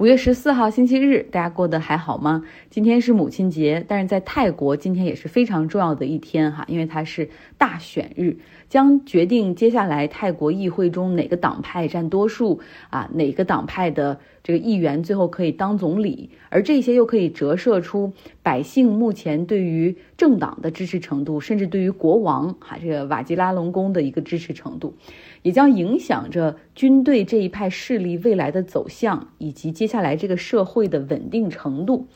五月十四号星期日，大家过得还好吗？今天是母亲节，但是在泰国今天也是非常重要的一天哈，因为它是大选日，将决定接下来泰国议会中哪个党派占多数啊，哪个党派的这个议员最后可以当总理，而这些又可以折射出百姓目前对于政党的支持程度，甚至对于国王哈这个瓦吉拉隆功的一个支持程度。也将影响着军队这一派势力未来的走向，以及接下来这个社会的稳定程度。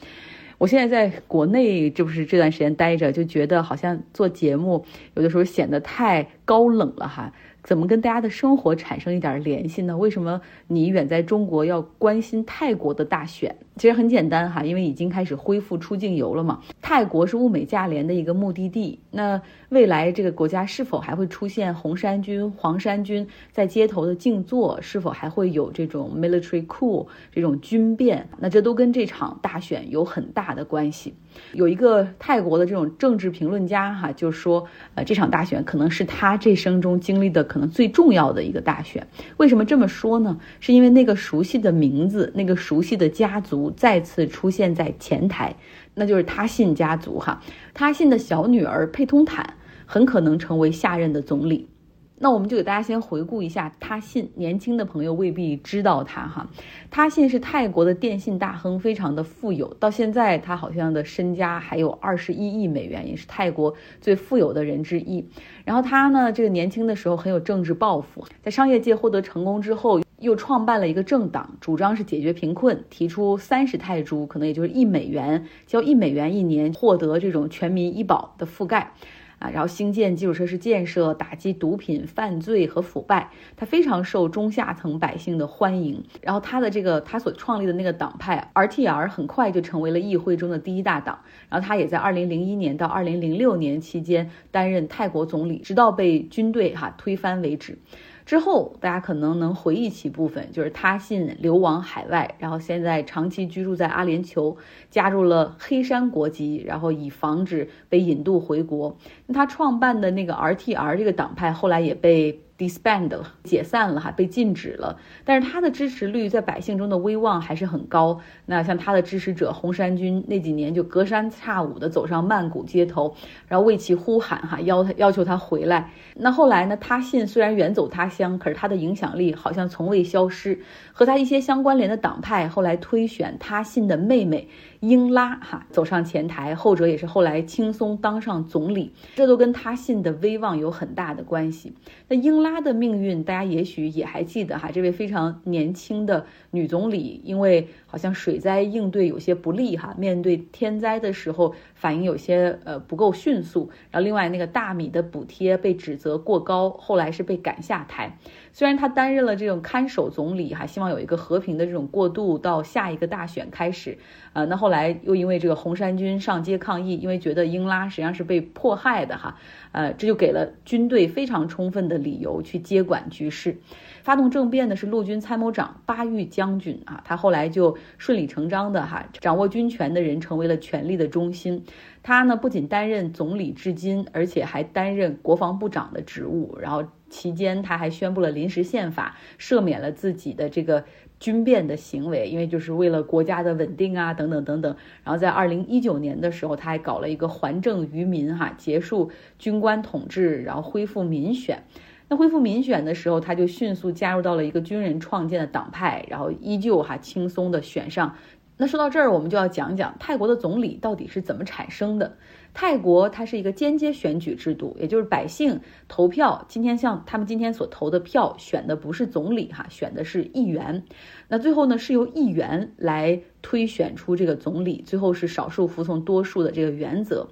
我现在在国内，就是这段时间待着，就觉得好像做节目有的时候显得太高冷了哈。怎么跟大家的生活产生一点联系呢？为什么你远在中国要关心泰国的大选？其实很简单哈，因为已经开始恢复出境游了嘛。泰国是物美价廉的一个目的地，那未来这个国家是否还会出现红衫军、黄衫军在街头的静坐？是否还会有这种 military coup 这种军变？那这都跟这场大选有很大的关系。有一个泰国的这种政治评论家哈，就说，呃，这场大选可能是他这生中经历的可能最重要的一个大选。为什么这么说呢？是因为那个熟悉的名字，那个熟悉的家族再次出现在前台，那就是他信家族哈。他信的小女儿佩通坦很可能成为下任的总理。那我们就给大家先回顾一下他信，年轻的朋友未必知道他哈。他信是泰国的电信大亨，非常的富有，到现在他好像的身家还有二十一亿美元，也是泰国最富有的人之一。然后他呢，这个年轻的时候很有政治抱负，在商业界获得成功之后，又创办了一个政党，主张是解决贫困，提出三十泰铢，可能也就是一美元，交一美元一年，获得这种全民医保的覆盖。啊，然后兴建基础设施建设，打击毒品犯罪和腐败，他非常受中下层百姓的欢迎。然后他的这个他所创立的那个党派 RTR 很快就成为了议会中的第一大党。然后他也在2001年到2006年期间担任泰国总理，直到被军队哈推翻为止。之后，大家可能能回忆起部分，就是他信流亡海外，然后现在长期居住在阿联酋，加入了黑山国籍，然后以防止被引渡回国。那他创办的那个 RTR 这个党派，后来也被。Disband 了，解散了哈，被禁止了。但是他的支持率在百姓中的威望还是很高。那像他的支持者红衫军那几年就隔三差五的走上曼谷街头，然后为其呼喊哈，要他要求他回来。那后来呢，他信虽然远走他乡，可是他的影响力好像从未消失。和他一些相关联的党派后来推选他信的妹妹。英拉哈走上前台，后者也是后来轻松当上总理，这都跟他信的威望有很大的关系。那英拉的命运，大家也许也还记得哈，这位非常年轻的女总理，因为好像水灾应对有些不利哈，面对天灾的时候反应有些呃不够迅速，然后另外那个大米的补贴被指责过高，后来是被赶下台。虽然他担任了这种看守总理哈，希望有一个和平的这种过渡到下一个大选开始，呃，那后来又因为这个红衫军上街抗议，因为觉得英拉实际上是被迫害的哈，呃，这就给了军队非常充分的理由去接管局势。发动政变的是陆军参谋长巴育将军啊，他后来就顺理成章的哈，掌握军权的人成为了权力的中心。他呢不仅担任总理至今，而且还担任国防部长的职务，然后。期间，他还宣布了临时宪法，赦免了自己的这个军变的行为，因为就是为了国家的稳定啊，等等等等。然后在二零一九年的时候，他还搞了一个还政于民，哈，结束军官统治，然后恢复民选。那恢复民选的时候，他就迅速加入到了一个军人创建的党派，然后依旧哈轻松的选上。那说到这儿，我们就要讲讲泰国的总理到底是怎么产生的。泰国它是一个间接选举制度，也就是百姓投票。今天像他们今天所投的票，选的不是总理哈，选的是议员。那最后呢，是由议员来推选出这个总理，最后是少数服从多数的这个原则。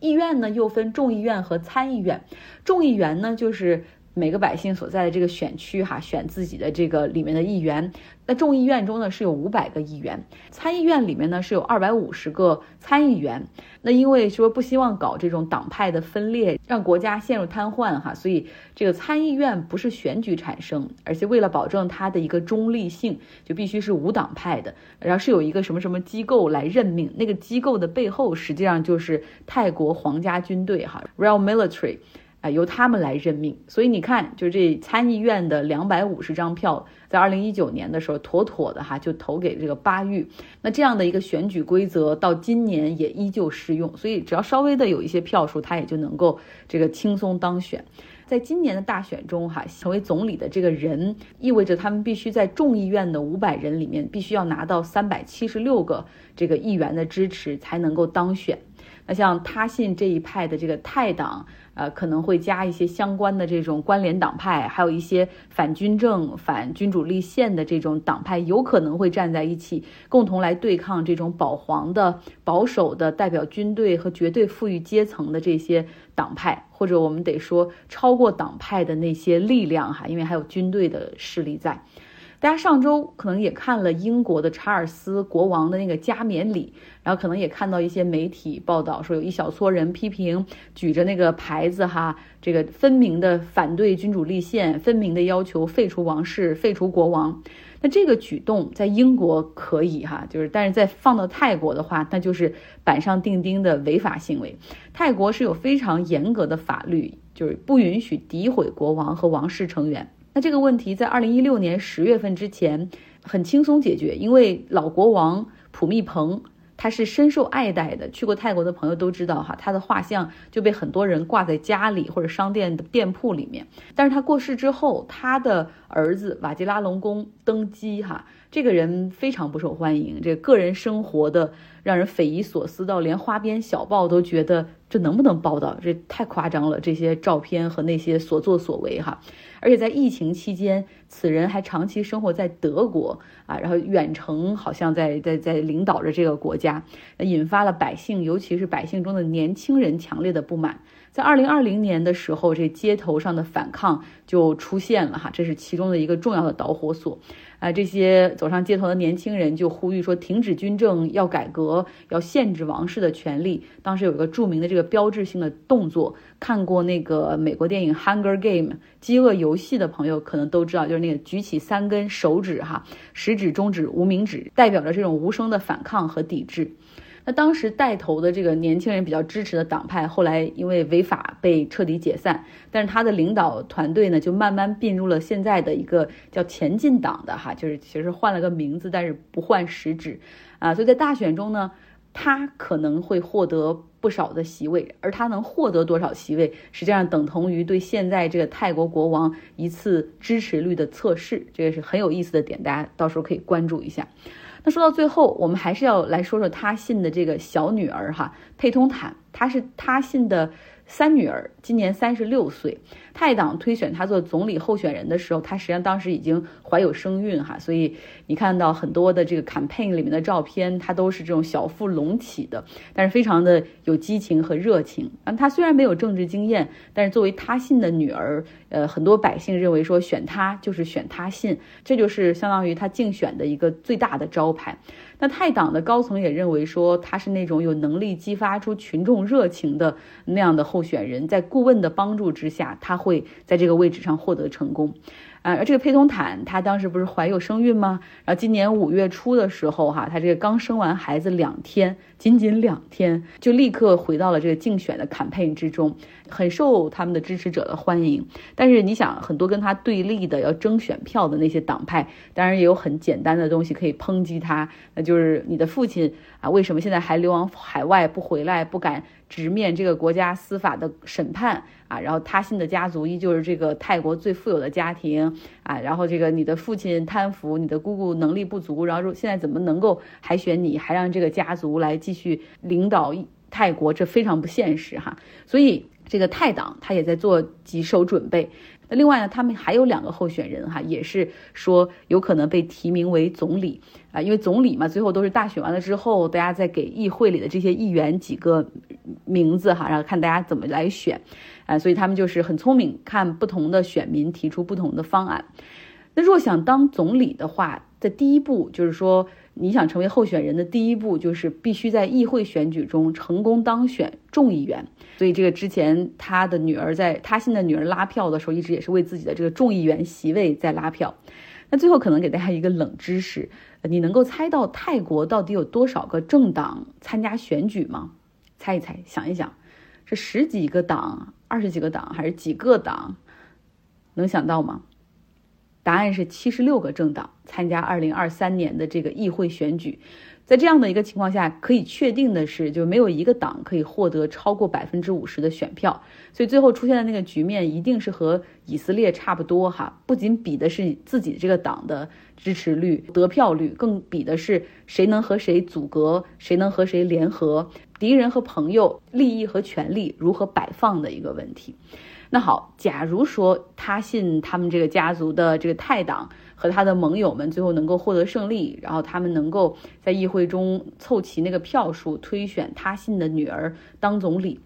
议院呢又分众议院和参议院，众议员呢就是。每个百姓所在的这个选区，哈，选自己的这个里面的议员。那众议院中呢是有五百个议员，参议院里面呢是有二百五十个参议员。那因为说不希望搞这种党派的分裂，让国家陷入瘫痪，哈，所以这个参议院不是选举产生，而且为了保证它的一个中立性，就必须是无党派的，然后是有一个什么什么机构来任命。那个机构的背后实际上就是泰国皇家军队，哈，Royal Military。由他们来任命。所以你看，就这参议院的两百五十张票，在二零一九年的时候，妥妥的哈就投给这个巴育。那这样的一个选举规则，到今年也依旧适用。所以只要稍微的有一些票数，他也就能够这个轻松当选。在今年的大选中，哈，成为总理的这个人，意味着他们必须在众议院的五百人里面，必须要拿到三百七十六个这个议员的支持，才能够当选。那像他信这一派的这个泰党，呃，可能会加一些相关的这种关联党派，还有一些反军政、反君主立宪的这种党派，有可能会站在一起，共同来对抗这种保皇的、保守的、代表军队和绝对富裕阶层的这些党派，或者我们得说超过党派的那些力量哈，因为还有军队的势力在。大家上周可能也看了英国的查尔斯国王的那个加冕礼，然后可能也看到一些媒体报道说，有一小撮人批评举着那个牌子哈，这个分明的反对君主立宪，分明的要求废除王室、废除国王。那这个举动在英国可以哈，就是但是在放到泰国的话，那就是板上钉钉的违法行为。泰国是有非常严格的法律，就是不允许诋毁国王和王室成员。那这个问题在二零一六年十月份之前很轻松解决，因为老国王普密蓬他是深受爱戴的，去过泰国的朋友都知道哈，他的画像就被很多人挂在家里或者商店的店铺里面。但是他过世之后，他的儿子瓦吉拉隆功登基哈，这个人非常不受欢迎，这个人生活的让人匪夷所思到连花边小报都觉得能不能报道？这太夸张了，这些照片和那些所作所为哈。而且在疫情期间，此人还长期生活在德国啊，然后远程好像在在在领导着这个国家，引发了百姓，尤其是百姓中的年轻人强烈的不满。在二零二零年的时候，这街头上的反抗就出现了哈，这是其中的一个重要的导火索。啊，这些走上街头的年轻人就呼吁说，停止军政，要改革，要限制王室的权利。当时有一个著名的这个标志性的动作，看过那个美国电影《Hunger Game》饥饿游戏的朋友可能都知道，就是那个举起三根手指哈，食指、中指、无名指，代表着这种无声的反抗和抵制。那当时带头的这个年轻人比较支持的党派，后来因为违法被彻底解散，但是他的领导团队呢，就慢慢并入了现在的一个叫前进党的哈，就是其实换了个名字，但是不换实质，啊，所以在大选中呢，他可能会获得不少的席位，而他能获得多少席位，实际上等同于对现在这个泰国国王一次支持率的测试，这个是很有意思的点，大家到时候可以关注一下。那说到最后，我们还是要来说说他信的这个小女儿哈，佩通坦，她是他信的。三女儿今年三十六岁，泰党推选他做总理候选人的时候，他实际上当时已经怀有身孕哈，所以你看到很多的这个 campaign 里面的照片，他都是这种小腹隆起的，但是非常的有激情和热情。啊，他虽然没有政治经验，但是作为他信的女儿，呃，很多百姓认为说选她就是选他信，这就是相当于他竞选的一个最大的招牌。那泰党的高层也认为说他是那种有能力激发出群众热情的那样的候选人，在顾问的帮助之下，他会在这个位置上获得成功。啊，而这个佩通坦，他当时不是怀有身孕吗？然后今年五月初的时候，哈，他这个刚生完孩子两天，仅仅两天，就立刻回到了这个竞选的 campaign 之中，很受他们的支持者的欢迎。但是你想，很多跟他对立的要争选票的那些党派，当然也有很简单的东西可以抨击他，那就是你的父亲为什么现在还流亡海外不回来，不敢？直面这个国家司法的审判啊，然后他信的家族依旧是这个泰国最富有的家庭啊，然后这个你的父亲贪腐，你的姑姑能力不足，然后现在怎么能够还选你，还让这个家族来继续领导泰国，这非常不现实哈。所以这个泰党他也在做棘手准备。那另外呢，他们还有两个候选人哈，也是说有可能被提名为总理啊，因为总理嘛，最后都是大选完了之后，大家再给议会里的这些议员几个名字哈，然后看大家怎么来选，啊，所以他们就是很聪明，看不同的选民提出不同的方案。那若想当总理的话，在第一步就是说。你想成为候选人的第一步，就是必须在议会选举中成功当选众议员。所以，这个之前他的女儿在他信的女儿拉票的时候，一直也是为自己的这个众议员席位在拉票。那最后可能给大家一个冷知识：你能够猜到泰国到底有多少个政党参加选举吗？猜一猜，想一想，是十几个党、二十几个党，还是几个党？能想到吗？答案是七十六个政党参加二零二三年的这个议会选举。在这样的一个情况下，可以确定的是，就没有一个党可以获得超过百分之五十的选票，所以最后出现的那个局面一定是和以色列差不多哈。不仅比的是自己这个党的支持率、得票率，更比的是谁能和谁阻隔，谁能和谁联合，敌人和朋友、利益和权利如何摆放的一个问题。那好，假如说他信他们这个家族的这个泰党。和他的盟友们最后能够获得胜利，然后他们能够在议会中凑齐那个票数，推选他信的女儿当总理，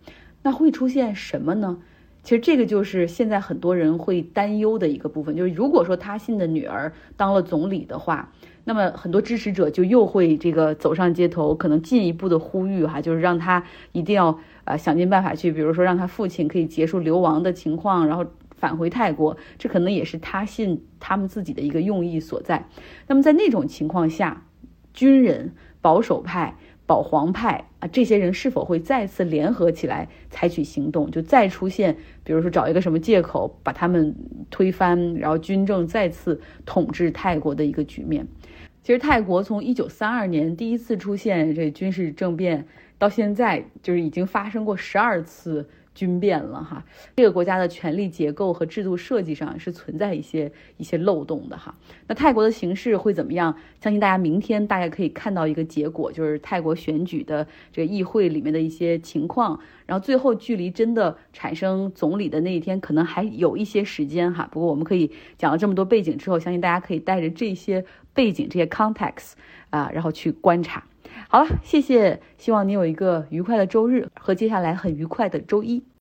那会出现什么呢？其实这个就是现在很多人会担忧的一个部分，就是如果说他信的女儿当了总理的话，那么很多支持者就又会这个走上街头，可能进一步的呼吁哈，就是让他一定要呃想尽办法去，比如说让他父亲可以结束流亡的情况，然后。返回泰国，这可能也是他信他们自己的一个用意所在。那么在那种情况下，军人、保守派、保皇派啊，这些人是否会再次联合起来采取行动，就再出现，比如说找一个什么借口把他们推翻，然后军政再次统治泰国的一个局面？其实泰国从一九三二年第一次出现这军事政变到现在，就是已经发生过十二次。军变了哈，这个国家的权力结构和制度设计上是存在一些一些漏洞的哈。那泰国的形势会怎么样？相信大家明天大概可以看到一个结果，就是泰国选举的这个议会里面的一些情况。然后最后距离真的产生总理的那一天，可能还有一些时间哈。不过我们可以讲了这么多背景之后，相信大家可以带着这些背景、这些 context 啊，然后去观察。好了，谢谢，希望你有一个愉快的周日和接下来很愉快的周一。